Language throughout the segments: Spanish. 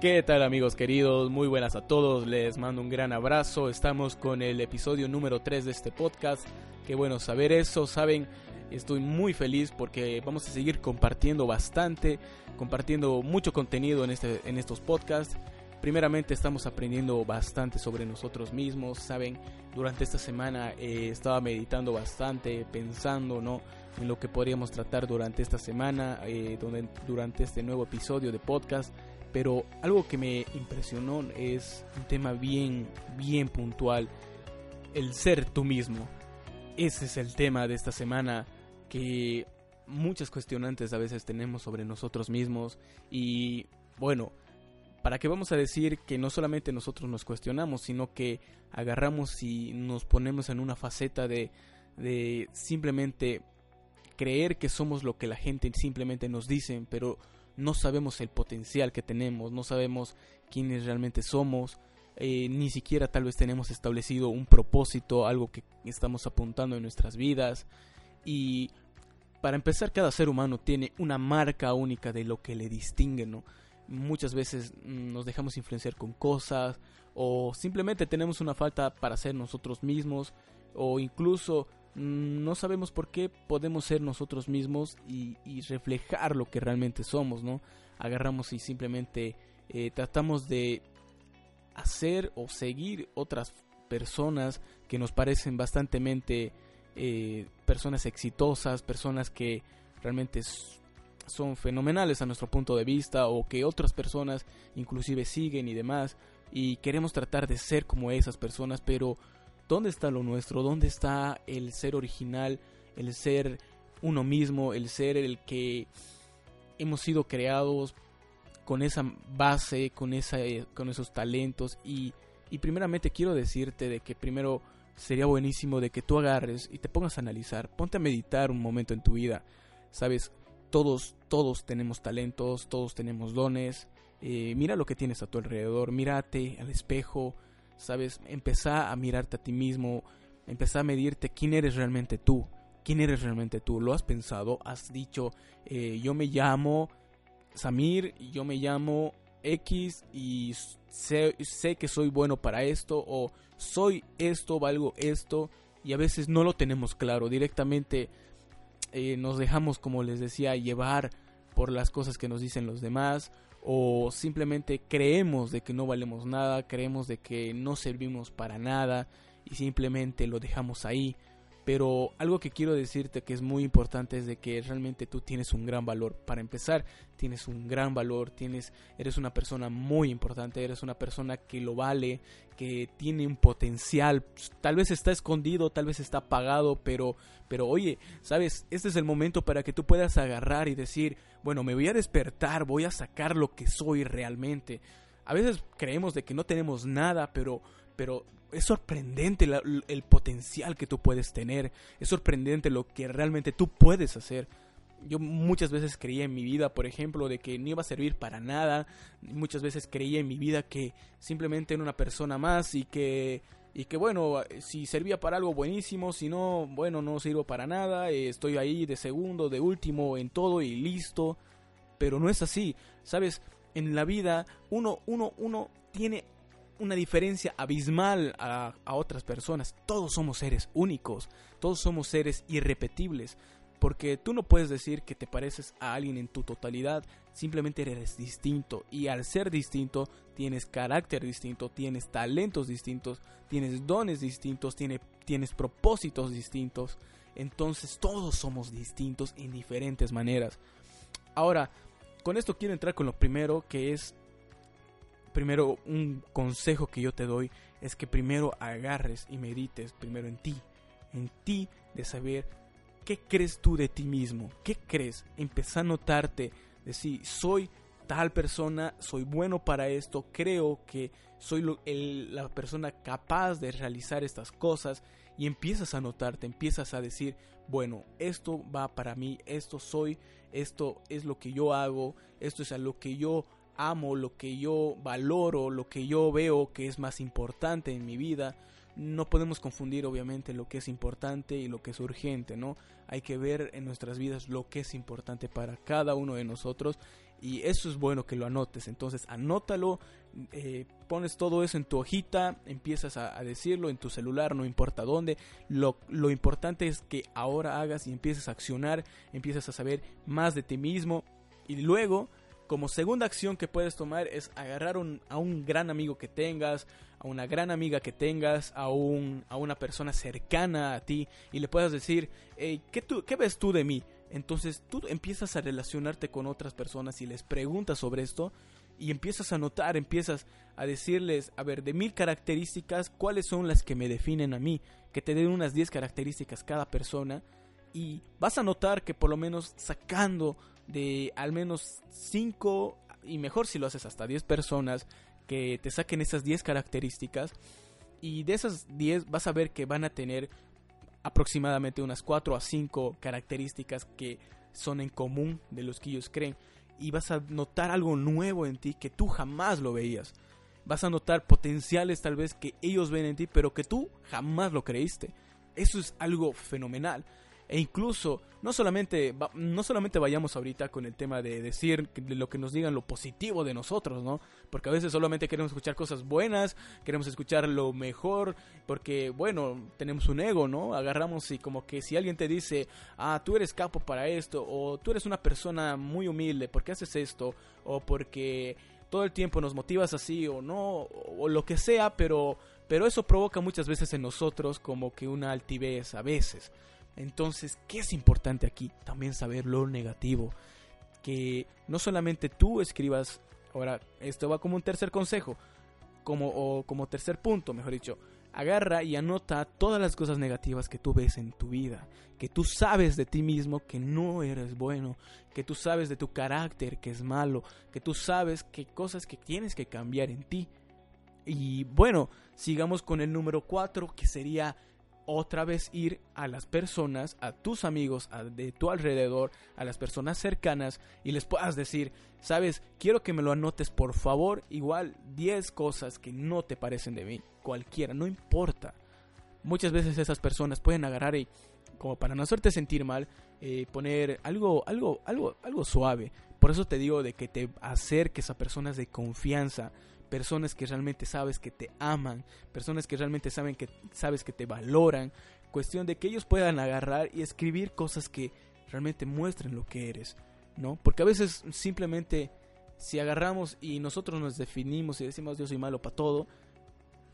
¿Qué tal amigos queridos? Muy buenas a todos, les mando un gran abrazo. Estamos con el episodio número 3 de este podcast. Qué bueno saber eso, saben, estoy muy feliz porque vamos a seguir compartiendo bastante, compartiendo mucho contenido en, este, en estos podcasts. Primeramente estamos aprendiendo bastante sobre nosotros mismos, saben, durante esta semana eh, estaba meditando bastante, pensando, ¿no? En lo que podríamos tratar durante esta semana, eh, donde, durante este nuevo episodio de podcast pero algo que me impresionó es un tema bien, bien puntual, el ser tú mismo. Ese es el tema de esta semana que muchas cuestionantes a veces tenemos sobre nosotros mismos y bueno, ¿para qué vamos a decir que no solamente nosotros nos cuestionamos, sino que agarramos y nos ponemos en una faceta de, de simplemente creer que somos lo que la gente simplemente nos dice, pero no sabemos el potencial que tenemos, no sabemos quiénes realmente somos, eh, ni siquiera tal vez tenemos establecido un propósito, algo que estamos apuntando en nuestras vidas. Y para empezar, cada ser humano tiene una marca única de lo que le distingue, ¿no? Muchas veces mm, nos dejamos influenciar con cosas o simplemente tenemos una falta para ser nosotros mismos o incluso no sabemos por qué podemos ser nosotros mismos y, reflejar lo que realmente somos, ¿no? Agarramos y simplemente eh, tratamos de hacer o seguir otras personas que nos parecen bastante eh, personas exitosas, personas que realmente son fenomenales a nuestro punto de vista o que otras personas inclusive siguen y demás y queremos tratar de ser como esas personas pero ¿Dónde está lo nuestro? ¿Dónde está el ser original? El ser uno mismo, el ser el que hemos sido creados con esa base, con, esa, con esos talentos y, y primeramente quiero decirte de que primero sería buenísimo de que tú agarres y te pongas a analizar, ponte a meditar un momento en tu vida, sabes, todos, todos tenemos talentos, todos tenemos dones, eh, mira lo que tienes a tu alrededor, mírate al espejo, ¿sabes? Empezar a mirarte a ti mismo, empezar a medirte quién eres realmente tú, quién eres realmente tú, lo has pensado, has dicho, eh, yo me llamo Samir, yo me llamo X y sé, sé que soy bueno para esto o soy esto, valgo esto y a veces no lo tenemos claro, directamente eh, nos dejamos, como les decía, llevar por las cosas que nos dicen los demás o simplemente creemos de que no valemos nada, creemos de que no servimos para nada y simplemente lo dejamos ahí. Pero algo que quiero decirte que es muy importante es de que realmente tú tienes un gran valor. Para empezar, tienes un gran valor, tienes eres una persona muy importante, eres una persona que lo vale, que tiene un potencial, tal vez está escondido, tal vez está apagado, pero pero oye, sabes, este es el momento para que tú puedas agarrar y decir, bueno, me voy a despertar, voy a sacar lo que soy realmente. A veces creemos de que no tenemos nada, pero pero es sorprendente el potencial que tú puedes tener, es sorprendente lo que realmente tú puedes hacer. Yo muchas veces creía en mi vida, por ejemplo, de que no iba a servir para nada, muchas veces creía en mi vida que simplemente era una persona más y que y que bueno, si servía para algo buenísimo, si no, bueno, no sirvo para nada, estoy ahí de segundo, de último en todo y listo, pero no es así, ¿sabes? En la vida uno uno uno tiene una diferencia abismal a, otras personas. Todos somos seres únicos, todos somos seres irrepetibles. Porque tú no puedes decir que te pareces a alguien en tu totalidad, simplemente eres distinto. Y al ser distinto, tienes carácter distinto, tienes talentos distintos, tienes dones distintos, tienes, tienes propósitos distintos. Entonces todos somos distintos en diferentes maneras. Ahora, con esto quiero entrar con lo primero, que es primero un consejo que yo te doy es que primero agarres y medites primero en ti, en ti de saber qué crees tú de ti mismo, qué crees, empezar a notarte, decir, soy tal persona, soy bueno para esto, creo que soy la persona capaz de realizar estas cosas y empiezas a notarte, empiezas a decir, bueno, esto va para mí, esto soy, esto es lo que yo hago, esto es a lo que yo amo, lo que yo valoro, lo que yo veo que es más importante en mi vida, no podemos confundir obviamente lo que es importante y lo que es urgente, ¿no? Hay que ver en nuestras vidas lo que es importante para cada uno de nosotros y eso es bueno que lo anotes. Entonces anótalo, eh, pones todo eso en tu hojita, empiezas a, decirlo en tu celular, no importa dónde. Lo, lo importante es que ahora hagas y empieces a accionar, empiezas a saber más de ti mismo y luego como segunda acción que puedes tomar es agarrar a un gran amigo que tengas, a una gran amiga que tengas, a, un, a una persona cercana a ti y le puedas decir, hey, ¿qué, tú, ¿qué ves tú de mí? Entonces tú empiezas a relacionarte con otras personas y les preguntas sobre esto y empiezas a notar, empiezas a decirles, a ver, de mil características, ¿cuáles son las que me definen a mí? Que te den unas 10 características cada persona y vas a notar que por lo menos sacando de al menos 5 y mejor si lo haces hasta 10 personas que te saquen esas 10 características y de esas 10 vas a ver que van a tener aproximadamente unas 4 a 5 características que son en común de los que ellos creen y vas a notar algo nuevo en ti que tú jamás lo veías. Vas a notar potenciales tal vez que ellos ven en ti pero que tú jamás lo creíste. Eso es algo fenomenal e incluso no solamente no solamente vayamos ahorita con el tema de decir de lo que nos digan lo positivo de nosotros, ¿no? Porque a veces solamente queremos escuchar cosas buenas, queremos escuchar lo mejor, porque bueno, tenemos un ego, ¿no? Agarramos y como que si alguien te dice, "Ah, tú eres capo para esto" o "Tú eres una persona muy humilde, ¿por qué haces esto?" o porque todo el tiempo nos motivas así o no o lo que sea, pero pero eso provoca muchas veces en nosotros como que una altivez a veces. Entonces, ¿qué es importante aquí? También saber lo negativo. Que no solamente tú escribas, ahora, esto va como un tercer consejo, como, o como tercer punto, mejor dicho, agarra y anota todas las cosas negativas que tú ves en tu vida, que tú sabes de ti mismo que no eres bueno, que tú sabes de tu carácter que es malo, que tú sabes que cosas que tienes que cambiar en ti. Y bueno, sigamos con el número 4, que sería otra vez ir a las personas, a tus amigos, de tu alrededor, a las personas cercanas y les puedas decir, sabes, quiero que me lo anotes por favor, igual 10 cosas que no te parecen de mí, cualquiera, no importa. Muchas veces esas personas pueden agarrar y, como para no hacerte sentir mal, eh, poner algo, algo, algo, algo suave. Por eso te digo de que te acerques a personas de confianza, personas que realmente sabes que te aman, personas que realmente saben que sabes que te valoran, cuestión de que ellos puedan agarrar y escribir cosas que realmente muestren lo que eres, ¿no? Porque a veces simplemente si agarramos y nosotros nos definimos y decimos yo soy malo para todo,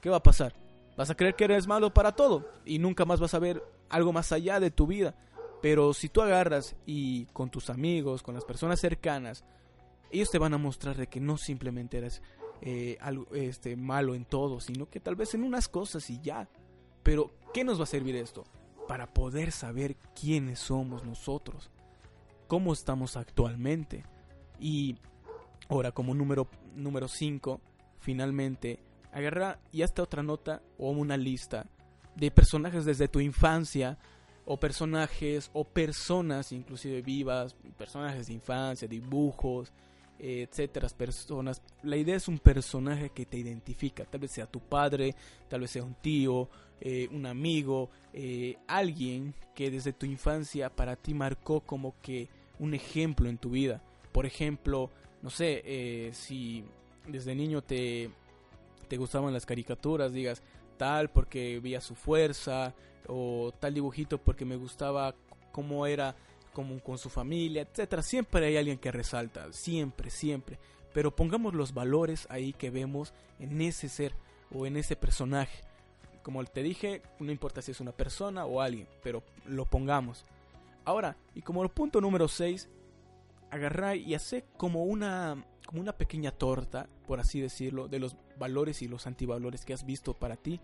¿qué va a pasar? Vas a creer que eres malo para todo y nunca más vas a ver algo más allá de tu vida. Pero si tú agarras y con tus amigos, con las personas cercanas, ellos te van a mostrar de que no simplemente eres eh, algo, este, malo en todo, sino que tal vez en unas cosas y ya. Pero, ¿qué nos va a servir esto? Para poder saber quiénes somos nosotros, cómo estamos actualmente. Y ahora, como número 5, finalmente, agarra y hasta otra nota o una lista de personajes desde tu infancia o personajes o personas inclusive vivas, personajes de infancia, dibujos, etcétera, personas. La idea es un personaje que te identifica, tal vez sea tu padre, tal vez sea un tío, eh, un amigo, eh, alguien que desde tu infancia para ti marcó como que un ejemplo en tu vida. Por ejemplo, no sé, eh, si desde niño te, te gustaban las caricaturas, digas tal porque veía su fuerza, o tal dibujito porque me gustaba cómo era como con su familia, etcétera. Siempre hay alguien que resalta, siempre, siempre. Pero pongamos los valores ahí que vemos en ese ser o en ese personaje. Como te dije, no importa si es una persona o alguien, pero lo pongamos. Ahora, y como el punto número 6, agarrar y hacer como una, como una pequeña torta, por así decirlo, de los valores y los antivalores que has visto para ti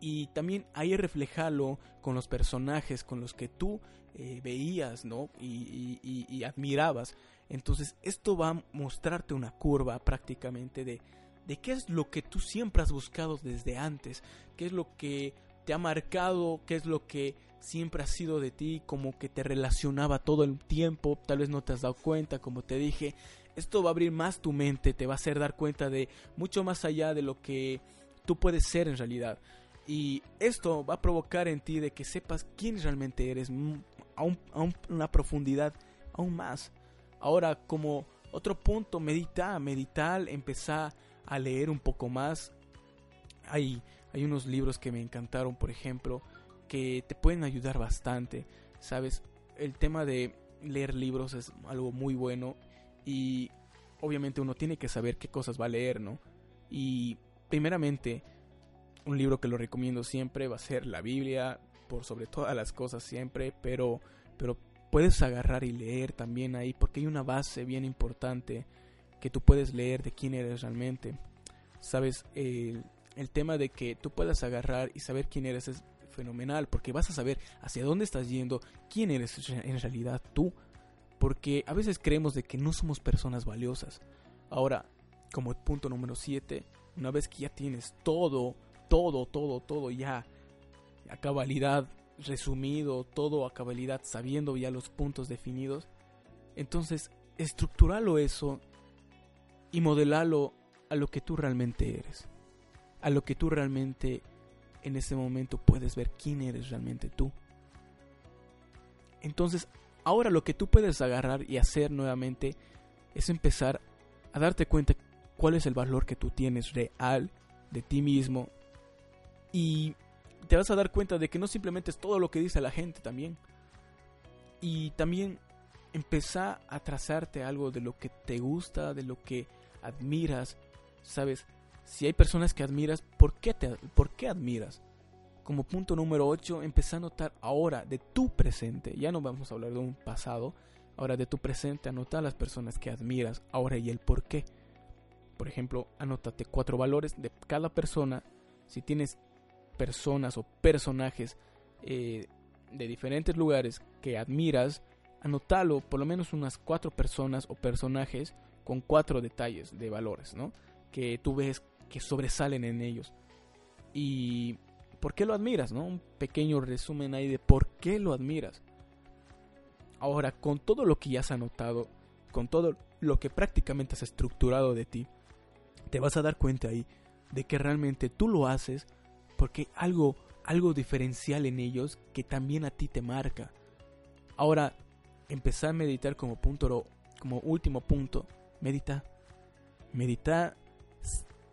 y también ahí reflejarlo con los personajes con los que tú eh, veías, ¿no? Y, admirabas. Entonces esto va a mostrarte una curva prácticamente de, de qué es lo que tú siempre has buscado desde antes, qué es lo que te ha marcado, qué es lo que siempre ha sido de ti, como que te relacionaba todo el tiempo, tal vez no te has dado cuenta, como te dije, esto va a abrir más tu mente, te va a hacer dar cuenta de mucho más allá de lo que tú puedes ser en realidad. Y esto va a provocar en ti de que sepas quién realmente eres a, una profundidad aún más. Ahora, como otro punto, medita, meditar, empezar a leer un poco más. Hay, hay unos libros que me encantaron, por ejemplo, que te pueden ayudar bastante. Sabes, el tema de leer libros es algo muy bueno y obviamente uno tiene que saber qué cosas va a leer, ¿no? Y primeramente, un libro que lo recomiendo siempre va a ser la Biblia, por sobre todas las cosas siempre, pero, pero puedes agarrar y leer también ahí, porque hay una base bien importante que tú puedes leer de quién eres realmente. Sabes, el, el tema de que tú puedas agarrar y saber quién eres es fenomenal, porque vas a saber hacia dónde estás yendo, quién eres en realidad tú, porque a veces creemos de que no somos personas valiosas. Ahora, como punto número 7, una vez que ya tienes todo, todo, todo, todo ya a cabalidad resumido, todo a cabalidad sabiendo ya los puntos definidos, entonces estructuralo eso y modelalo a lo que tú realmente eres, a lo que tú realmente en ese momento puedes ver quién eres realmente tú. Entonces, ahora lo que tú puedes agarrar y hacer nuevamente es empezar a darte cuenta cuál es el valor que tú tienes real de ti mismo y te vas a dar cuenta de que no simplemente es todo lo que dice la gente también. Y también empezar a trazarte algo de lo que te gusta, de lo que admiras, ¿sabes? Si hay personas que admiras, ¿por qué, te, ¿por qué admiras? Como punto número 8, empezar a notar ahora de tu presente, ya no vamos a hablar de un pasado, ahora de tu presente, anotar las personas que admiras, ahora y el por qué. Por ejemplo, anótate cuatro valores de cada persona. Si tienes personas o personajes eh, de diferentes lugares que admiras, anótalo por lo menos unas cuatro personas o personajes con cuatro detalles de valores, ¿no? Que tú ves que sobresalen en ellos. Y ¿por qué lo admiras, no? Un pequeño resumen ahí de por qué lo admiras. Ahora, con todo lo que ya has anotado, con todo lo que prácticamente has estructurado de ti, te vas a dar cuenta ahí de que realmente tú lo haces porque algo algo diferencial en ellos que también a ti te marca. Ahora, empezar a meditar como punto como último punto, medita. Medita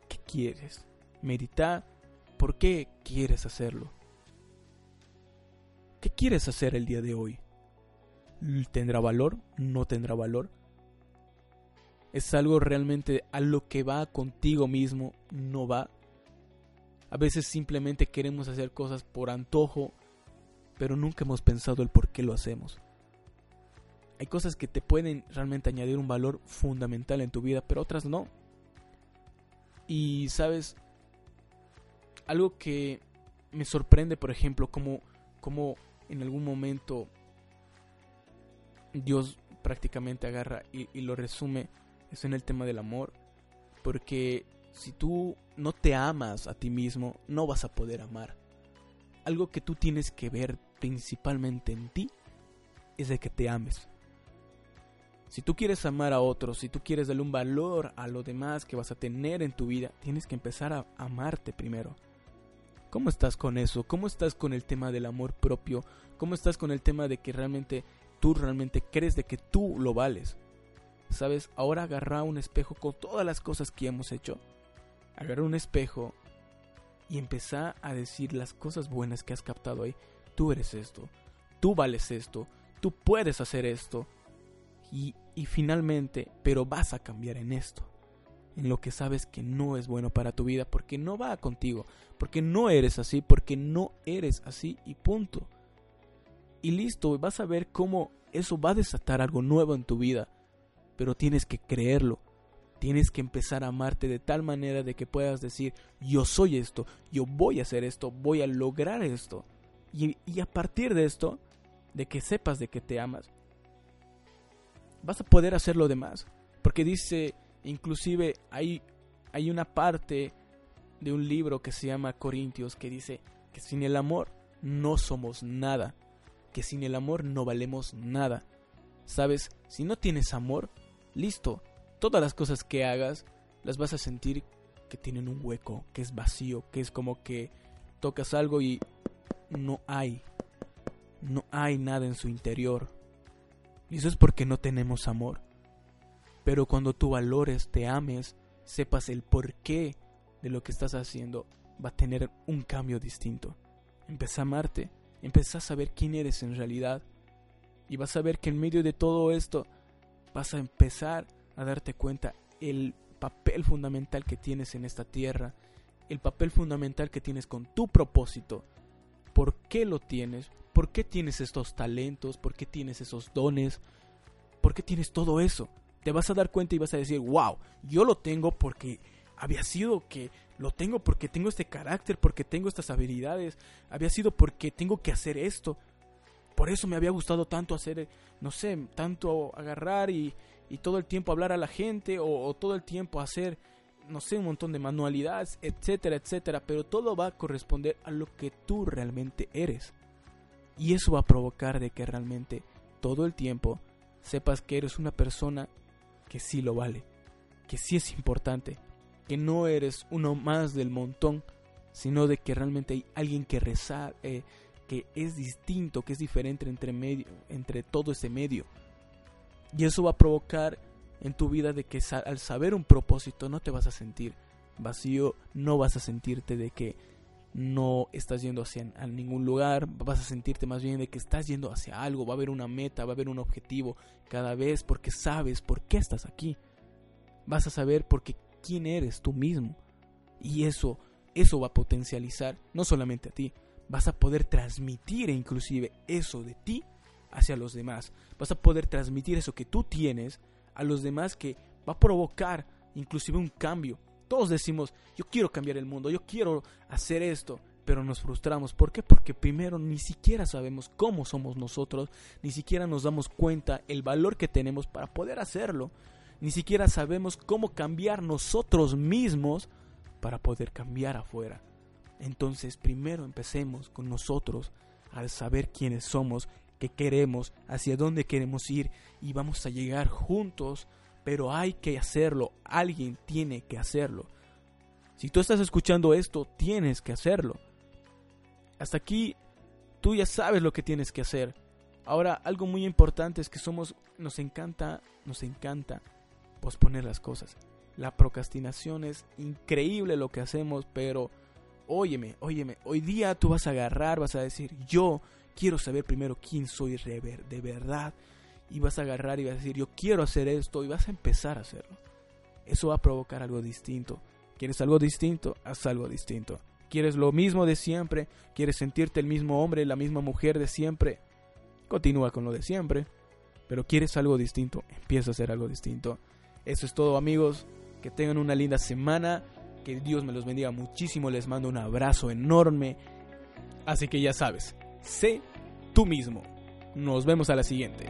qué quieres. Medita por qué quieres hacerlo. ¿Qué quieres hacer el día de hoy? ¿Tendrá valor? ¿No tendrá valor? ¿Es algo realmente a lo que va contigo mismo? ¿No va? A veces simplemente queremos hacer cosas por antojo, pero nunca hemos pensado el por qué lo hacemos. Hay cosas que te pueden realmente añadir un valor fundamental en tu vida, pero otras no. Y sabes, algo que me sorprende, por ejemplo, como, como en algún momento Dios prácticamente agarra y, y lo resume, es en el tema del amor. Porque si tú no te amas a ti mismo, no vas a poder amar. Algo que tú tienes que ver principalmente en ti es de que te ames. Si tú quieres amar a otros, si tú quieres darle un valor a lo demás que vas a tener en tu vida, tienes que empezar a amarte primero. ¿Cómo estás con eso? ¿Cómo estás con el tema del amor propio? ¿Cómo estás con el tema de que realmente tú realmente crees de que tú lo vales? ¿Sabes? Ahora agarra un espejo con todas las cosas que hemos hecho agarrar un espejo y empezar a decir las cosas buenas que has captado ahí. Tú eres esto, tú vales esto, tú puedes hacer esto. Y, y finalmente, pero vas a cambiar en esto. En lo que sabes que no es bueno para tu vida porque no va contigo, porque no eres así, porque no eres así y punto. Y listo, vas a ver cómo eso va a desatar algo nuevo en tu vida, pero tienes que creerlo, Tienes que empezar a amarte de tal manera de que puedas decir, yo soy esto, yo voy a hacer esto, voy a lograr esto. Y, a partir de esto, de que sepas de que te amas, vas a poder hacer lo demás. Porque dice, inclusive hay, hay una parte de un libro que se llama Corintios que dice que sin el amor no somos nada, que sin el amor no valemos nada. ¿Sabes? Si no tienes amor, listo, todas las cosas que hagas las vas a sentir que tienen un hueco, que es vacío, que es como que tocas algo y no hay, no hay nada en su interior. Y eso es porque no tenemos amor. Pero cuando tú valores, te ames, sepas el porqué de lo que estás haciendo, va a tener un cambio distinto. Empieza a amarte, empieza a saber quién eres en realidad. Y vas a ver que en medio de todo esto vas a empezar a darte cuenta el papel fundamental que tienes en esta tierra, el papel fundamental que tienes con tu propósito. ¿Por qué lo tienes? ¿Por qué tienes estos talentos? ¿Por qué tienes esos dones? ¿Por qué tienes todo eso? Te vas a dar cuenta y vas a decir, wow, yo lo tengo porque había sido que lo tengo porque tengo este carácter, porque tengo estas habilidades, había sido porque tengo que hacer esto. Por eso me había gustado tanto hacer, no sé, tanto agarrar y, y todo el tiempo hablar a la gente o, todo el tiempo hacer, no sé, un montón de manualidades, etcétera, etcétera. Pero todo va a corresponder a lo que tú realmente eres. Y eso va a provocar de que realmente todo el tiempo sepas que eres una persona que sí lo vale, que sí es importante, que no eres uno más del montón, sino de que realmente hay alguien que rezar, eh, que es distinto, que es diferente entre medio, entre todo ese medio. Y eso va a provocar en tu vida de que al saber un propósito no te vas a sentir vacío, no vas a sentirte de que no estás yendo hacia a ningún lugar, vas a sentirte más bien de que estás yendo hacia algo, va a haber una meta, va a haber un objetivo cada vez porque sabes por qué estás aquí. Vas a saber por qué quién eres tú mismo. Y eso, eso va a potencializar no solamente a ti, vas a poder transmitir inclusive eso de ti hacia los demás. Vas a poder transmitir eso que tú tienes a los demás que va a provocar inclusive un cambio. Todos decimos, yo quiero cambiar el mundo, yo quiero hacer esto, pero nos frustramos. ¿Por qué? Porque primero ni siquiera sabemos cómo somos nosotros, ni siquiera nos damos cuenta el valor que tenemos para poder hacerlo ni siquiera sabemos cómo cambiar nosotros mismos para poder cambiar afuera. Entonces primero empecemos con nosotros al saber quiénes somos, qué queremos, hacia dónde queremos ir y vamos a llegar juntos, pero hay que hacerlo, alguien tiene que hacerlo. Si tú estás escuchando esto, tienes que hacerlo. Hasta aquí tú ya sabes lo que tienes que hacer. Ahora, algo muy importante es que somos, nos encanta, nos encanta posponer las cosas. La procrastinación es increíble lo que hacemos, pero óyeme, óyeme, hoy día tú vas a agarrar, vas a decir, yo quiero saber primero quién soy de verdad. Y vas a agarrar y vas a decir, yo quiero hacer esto y vas a empezar a hacerlo. Eso va a provocar algo distinto. ¿Quieres algo distinto? Haz algo distinto. ¿Quieres lo mismo de siempre? ¿Quieres sentirte el mismo hombre, la misma mujer de siempre? Continúa con lo de siempre. Pero quieres algo distinto, empieza a hacer algo distinto. Eso es todo amigos, que tengan una linda semana, que Dios me los bendiga muchísimo, les mando un abrazo enorme. Así que ya sabes, sé tú mismo. Nos vemos a la siguiente.